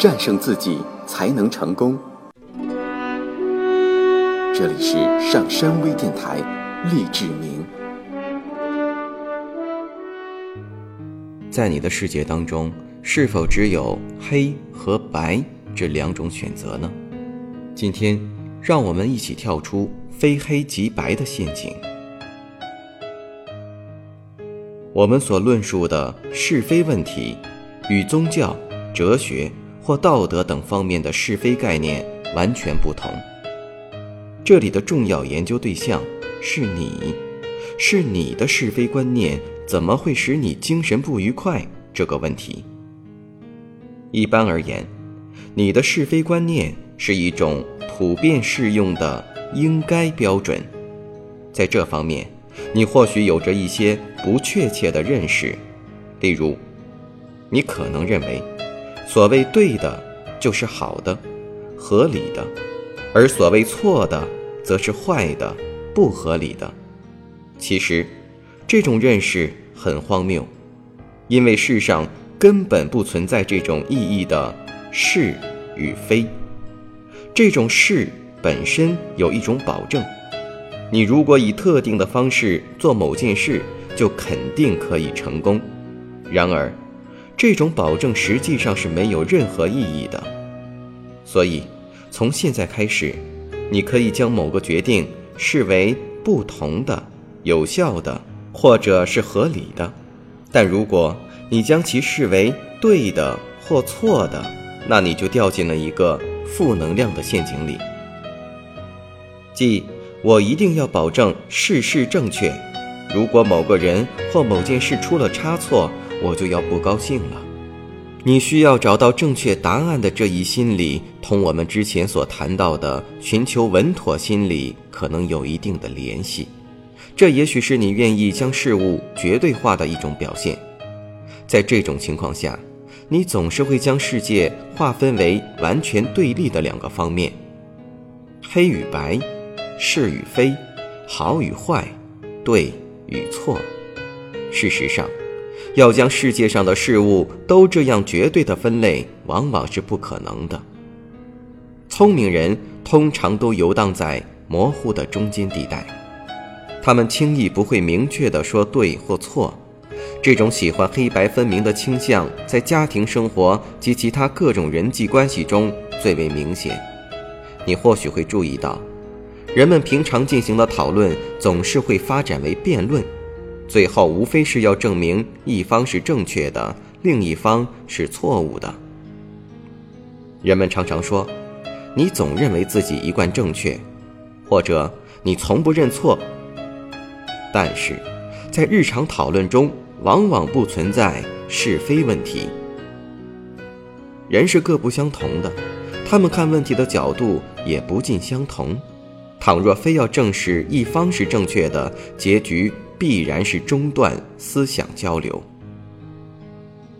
战胜自己才能成功。这里是上山微电台，励志明。在你的世界当中，是否只有黑和白这两种选择呢？今天，让我们一起跳出非黑即白的陷阱。我们所论述的是非问题，与宗教、哲学或道德等方面的是非概念完全不同。这里的重要研究对象是你，是你的是非观念怎么会使你精神不愉快这个问题。一般而言，你的是非观念是一种普遍适用的应该标准，在这方面，你或许有着一些不确切的认识，例如，你可能认为，所谓对的就是好的、合理的，而所谓错的则是坏的、不合理的。其实，这种认识很荒谬，因为世上。根本不存在这种意义的是与非，这种是本身有一种保证，你如果以特定的方式做某件事，就肯定可以成功。然而，这种保证实际上是没有任何意义的。所以，从现在开始，你可以将某个决定视为不同的、有效的，或者是合理的，但如果。你将其视为对的或错的，那你就掉进了一个负能量的陷阱里。即我一定要保证事事正确，如果某个人或某件事出了差错，我就要不高兴了。你需要找到正确答案的这一心理，同我们之前所谈到的寻求稳妥心理可能有一定的联系。这也许是你愿意将事物绝对化的一种表现。在这种情况下，你总是会将世界划分为完全对立的两个方面：黑与白，是与非，好与坏，对与错。事实上，要将世界上的事物都这样绝对的分类，往往是不可能的。聪明人通常都游荡在模糊的中间地带，他们轻易不会明确地说对或错。这种喜欢黑白分明的倾向，在家庭生活及其他各种人际关系中最为明显。你或许会注意到，人们平常进行的讨论总是会发展为辩论，最后无非是要证明一方是正确的，另一方是错误的。人们常常说：“你总认为自己一贯正确，或者你从不认错。”但是，在日常讨论中，往往不存在是非问题。人是各不相同的，他们看问题的角度也不尽相同。倘若非要证实一方是正确的，结局必然是中断思想交流。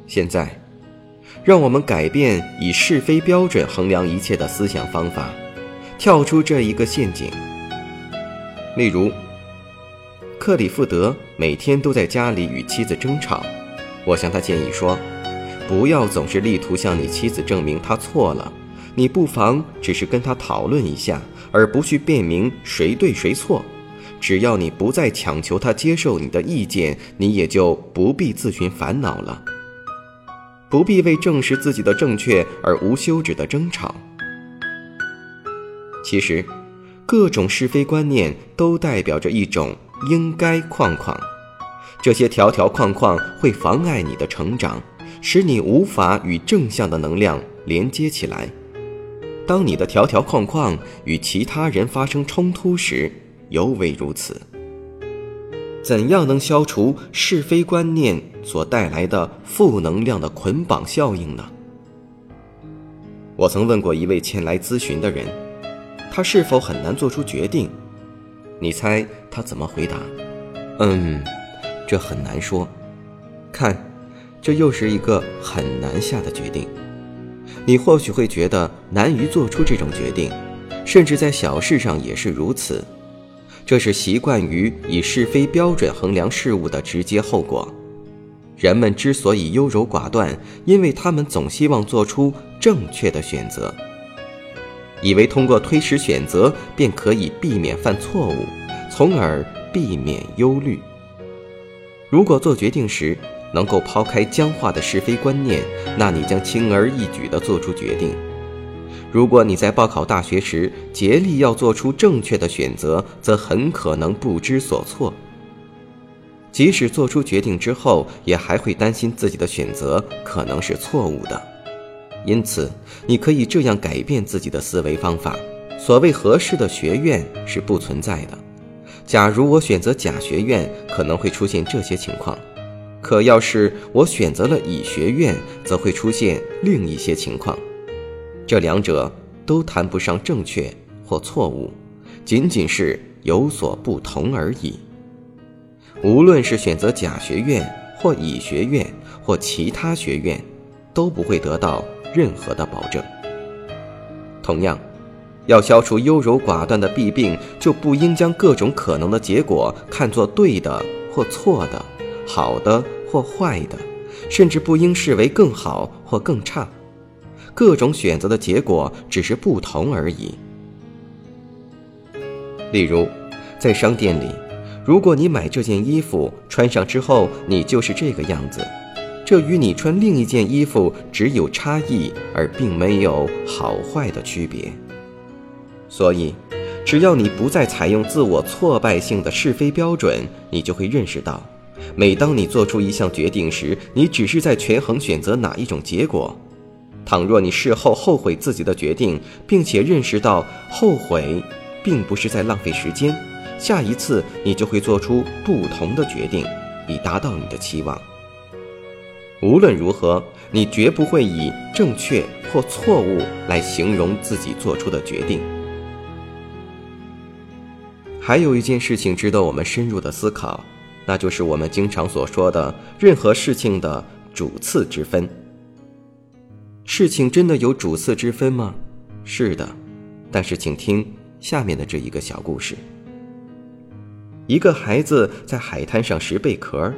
现在，让我们改变以是非标准衡量一切的思想方法，跳出这一个陷阱。例如。克里夫德每天都在家里与妻子争吵，我向他建议说：“不要总是力图向你妻子证明她错了，你不妨只是跟她讨论一下，而不去辨明谁对谁错。只要你不再强求他接受你的意见，你也就不必自寻烦恼了，不必为证实自己的正确而无休止的争吵。其实，各种是非观念都代表着一种。”应该框框，这些条条框框会妨碍你的成长，使你无法与正向的能量连接起来。当你的条条框框与其他人发生冲突时，尤为如此。怎样能消除是非观念所带来的负能量的捆绑效应呢？我曾问过一位前来咨询的人，他是否很难做出决定？你猜他怎么回答？嗯，这很难说。看，这又是一个很难下的决定。你或许会觉得难于做出这种决定，甚至在小事上也是如此。这是习惯于以是非标准衡量事物的直接后果。人们之所以优柔寡断，因为他们总希望做出正确的选择，以为通过推迟选择便可以避免犯错误，从而避免忧虑。如果做决定时能够抛开僵化的是非观念，那你将轻而易举地做出决定。如果你在报考大学时竭力要做出正确的选择，则很可能不知所措。即使做出决定之后，也还会担心自己的选择可能是错误的。因此，你可以这样改变自己的思维方法：所谓合适的学院是不存在的。假如我选择甲学院，可能会出现这些情况；可要是我选择了乙学院，则会出现另一些情况。这两者都谈不上正确或错误，仅仅是有所不同而已。无论是选择甲学院或乙学院或其他学院，都不会得到任何的保证。同样，要消除优柔寡断的弊病，就不应将各种可能的结果看作对的或错的、好的或坏的，甚至不应视为更好或更差。各种选择的结果只是不同而已。例如，在商店里。如果你买这件衣服穿上之后，你就是这个样子，这与你穿另一件衣服只有差异，而并没有好坏的区别。所以，只要你不再采用自我挫败性的是非标准，你就会认识到，每当你做出一项决定时，你只是在权衡选择哪一种结果。倘若你事后后悔自己的决定，并且认识到后悔并不是在浪费时间。下一次你就会做出不同的决定，以达到你的期望。无论如何，你绝不会以正确或错误来形容自己做出的决定。还有一件事情值得我们深入的思考，那就是我们经常所说的任何事情的主次之分。事情真的有主次之分吗？是的，但是请听下面的这一个小故事。一个孩子在海滩上拾贝壳，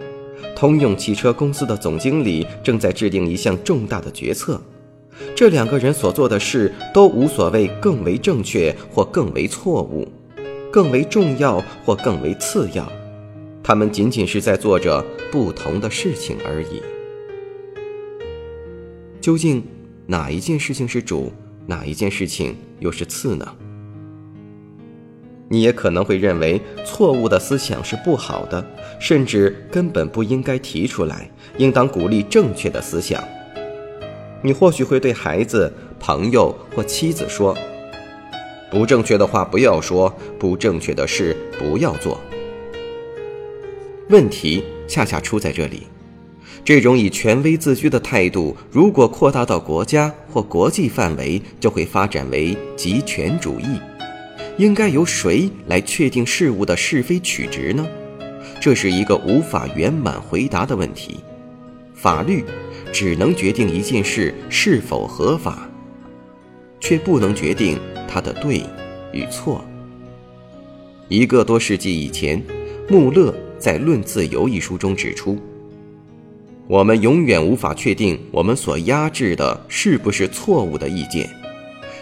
通用汽车公司的总经理正在制定一项重大的决策。这两个人所做的事都无所谓更为正确或更为错误，更为重要或更为次要，他们仅仅是在做着不同的事情而已。究竟哪一件事情是主，哪一件事情又是次呢？你也可能会认为错误的思想是不好的，甚至根本不应该提出来，应当鼓励正确的思想。你或许会对孩子、朋友或妻子说：“不正确的话不要说，不正确的事不要做。”问题恰恰出在这里。这种以权威自居的态度，如果扩大到国家或国际范围，就会发展为极权主义。应该由谁来确定事物的是非曲直呢？这是一个无法圆满回答的问题。法律只能决定一件事是否合法，却不能决定它的对与错。一个多世纪以前，穆勒在《论自由》一书中指出：“我们永远无法确定我们所压制的是不是错误的意见。”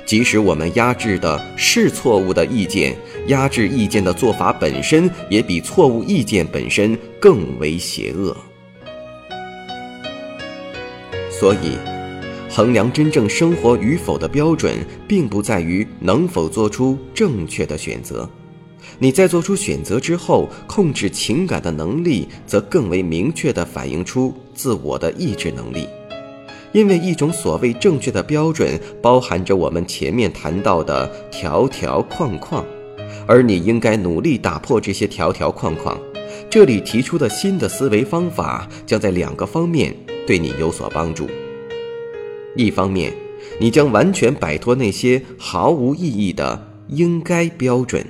即使我们压制的是错误的意见，压制意见的做法本身也比错误意见本身更为邪恶。所以，衡量真正生活与否的标准，并不在于能否做出正确的选择。你在做出选择之后，控制情感的能力，则更为明确地反映出自我的意志能力。因为一种所谓正确的标准，包含着我们前面谈到的条条框框，而你应该努力打破这些条条框框。这里提出的新的思维方法，将在两个方面对你有所帮助。一方面，你将完全摆脱那些毫无意义的应该标准；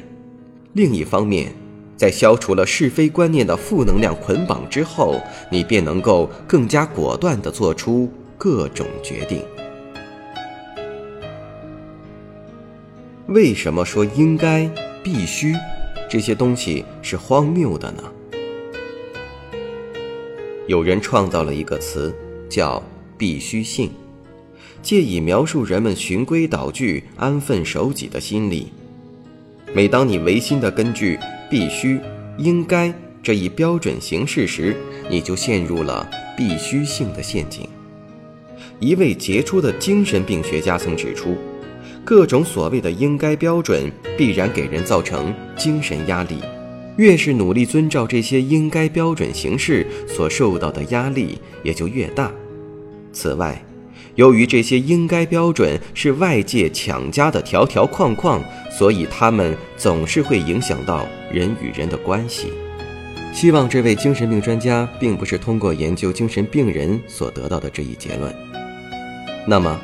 另一方面，在消除了是非观念的负能量捆绑之后，你便能够更加果断地做出。各种决定，为什么说应该、必须这些东西是荒谬的呢？有人创造了一个词，叫“必须性”，借以描述人们循规蹈矩、安分守己的心理。每当你违心的根据“必须”“应该”这一标准行事时，你就陷入了必须性的陷阱。一位杰出的精神病学家曾指出，各种所谓的应该标准必然给人造成精神压力，越是努力遵照这些应该标准行事，所受到的压力也就越大。此外，由于这些应该标准是外界强加的条条框框，所以他们总是会影响到人与人的关系。希望这位精神病专家并不是通过研究精神病人所得到的这一结论。那么，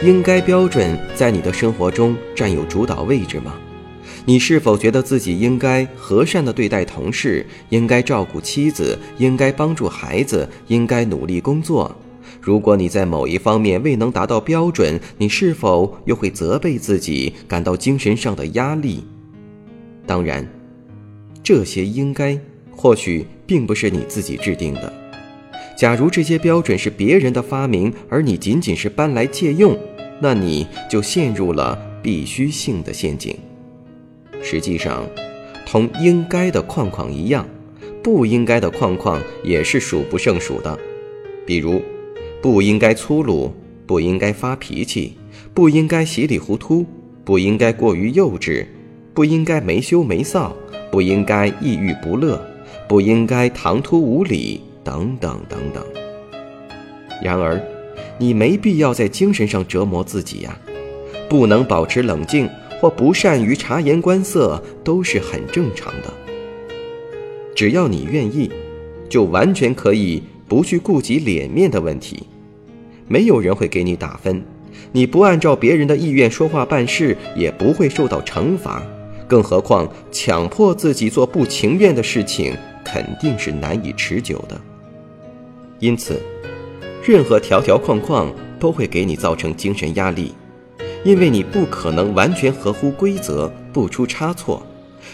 应该标准在你的生活中占有主导位置吗？你是否觉得自己应该和善地对待同事，应该照顾妻子，应该帮助孩子，应该努力工作？如果你在某一方面未能达到标准，你是否又会责备自己，感到精神上的压力？当然，这些应该或许并不是你自己制定的。假如这些标准是别人的发明，而你仅仅是搬来借用，那你就陷入了必须性的陷阱。实际上，同应该的框框一样，不应该的框框也是数不胜数的。比如，不应该粗鲁，不应该发脾气，不应该稀里糊涂，不应该过于幼稚，不应该没羞没臊，不应该抑郁不乐，不应该唐突无礼。等等等等。然而，你没必要在精神上折磨自己呀。不能保持冷静或不善于察言观色都是很正常的。只要你愿意，就完全可以不去顾及脸面的问题。没有人会给你打分。你不按照别人的意愿说话办事，也不会受到惩罚。更何况，强迫自己做不情愿的事情，肯定是难以持久的。因此，任何条条框框都会给你造成精神压力，因为你不可能完全合乎规则，不出差错。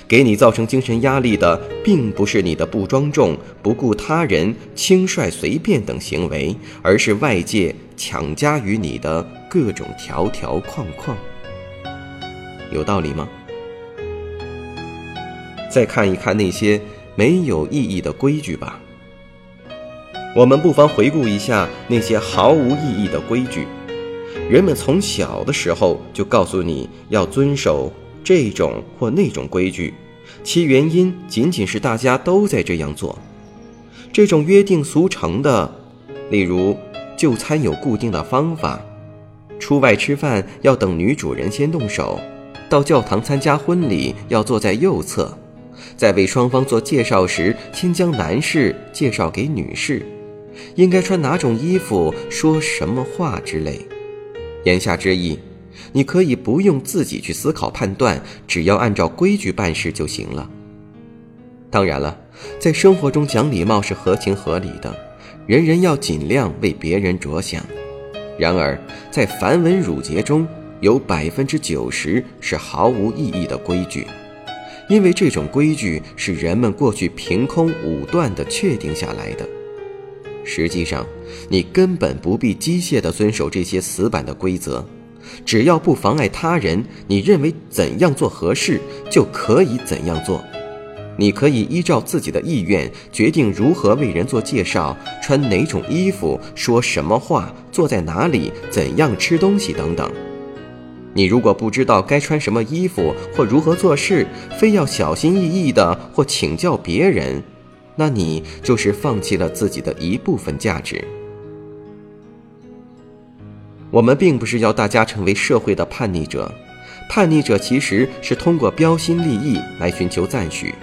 给你造成精神压力的，并不是你的不庄重、不顾他人、轻率随便等行为，而是外界强加于你的各种条条框框。有道理吗？再看一看那些没有意义的规矩吧。我们不妨回顾一下那些毫无意义的规矩。人们从小的时候就告诉你要遵守这种或那种规矩，其原因仅仅是大家都在这样做。这种约定俗成的，例如就餐有固定的方法，出外吃饭要等女主人先动手，到教堂参加婚礼要坐在右侧，在为双方做介绍时先将男士介绍给女士。应该穿哪种衣服，说什么话之类，言下之意，你可以不用自己去思考判断，只要按照规矩办事就行了。当然了，在生活中讲礼貌是合情合理的，人人要尽量为别人着想。然而，在繁文缛节中有百分之九十是毫无意义的规矩，因为这种规矩是人们过去凭空武断地确定下来的。实际上，你根本不必机械地遵守这些死板的规则，只要不妨碍他人，你认为怎样做合适，就可以怎样做。你可以依照自己的意愿决定如何为人做介绍，穿哪种衣服，说什么话，坐在哪里，怎样吃东西等等。你如果不知道该穿什么衣服或如何做事，非要小心翼翼的或请教别人。那你就是放弃了自己的一部分价值。我们并不是要大家成为社会的叛逆者，叛逆者其实是通过标新立异来寻求赞许。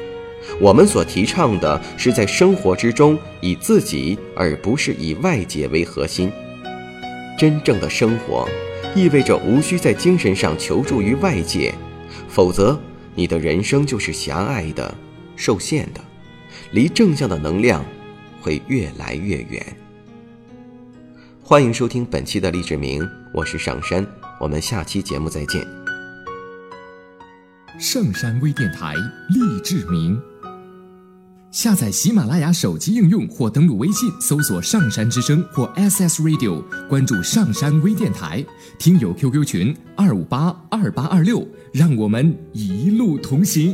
我们所提倡的是在生活之中以自己而不是以外界为核心。真正的生活，意味着无需在精神上求助于外界，否则你的人生就是狭隘的、受限的。离正向的能量会越来越远。欢迎收听本期的励志明，我是上山，我们下期节目再见。上山微电台励志明。下载喜马拉雅手机应用或登录微信搜索“上山之声”或 SS Radio，关注上山微电台，听友 QQ 群二五八二八二六，让我们一路同行。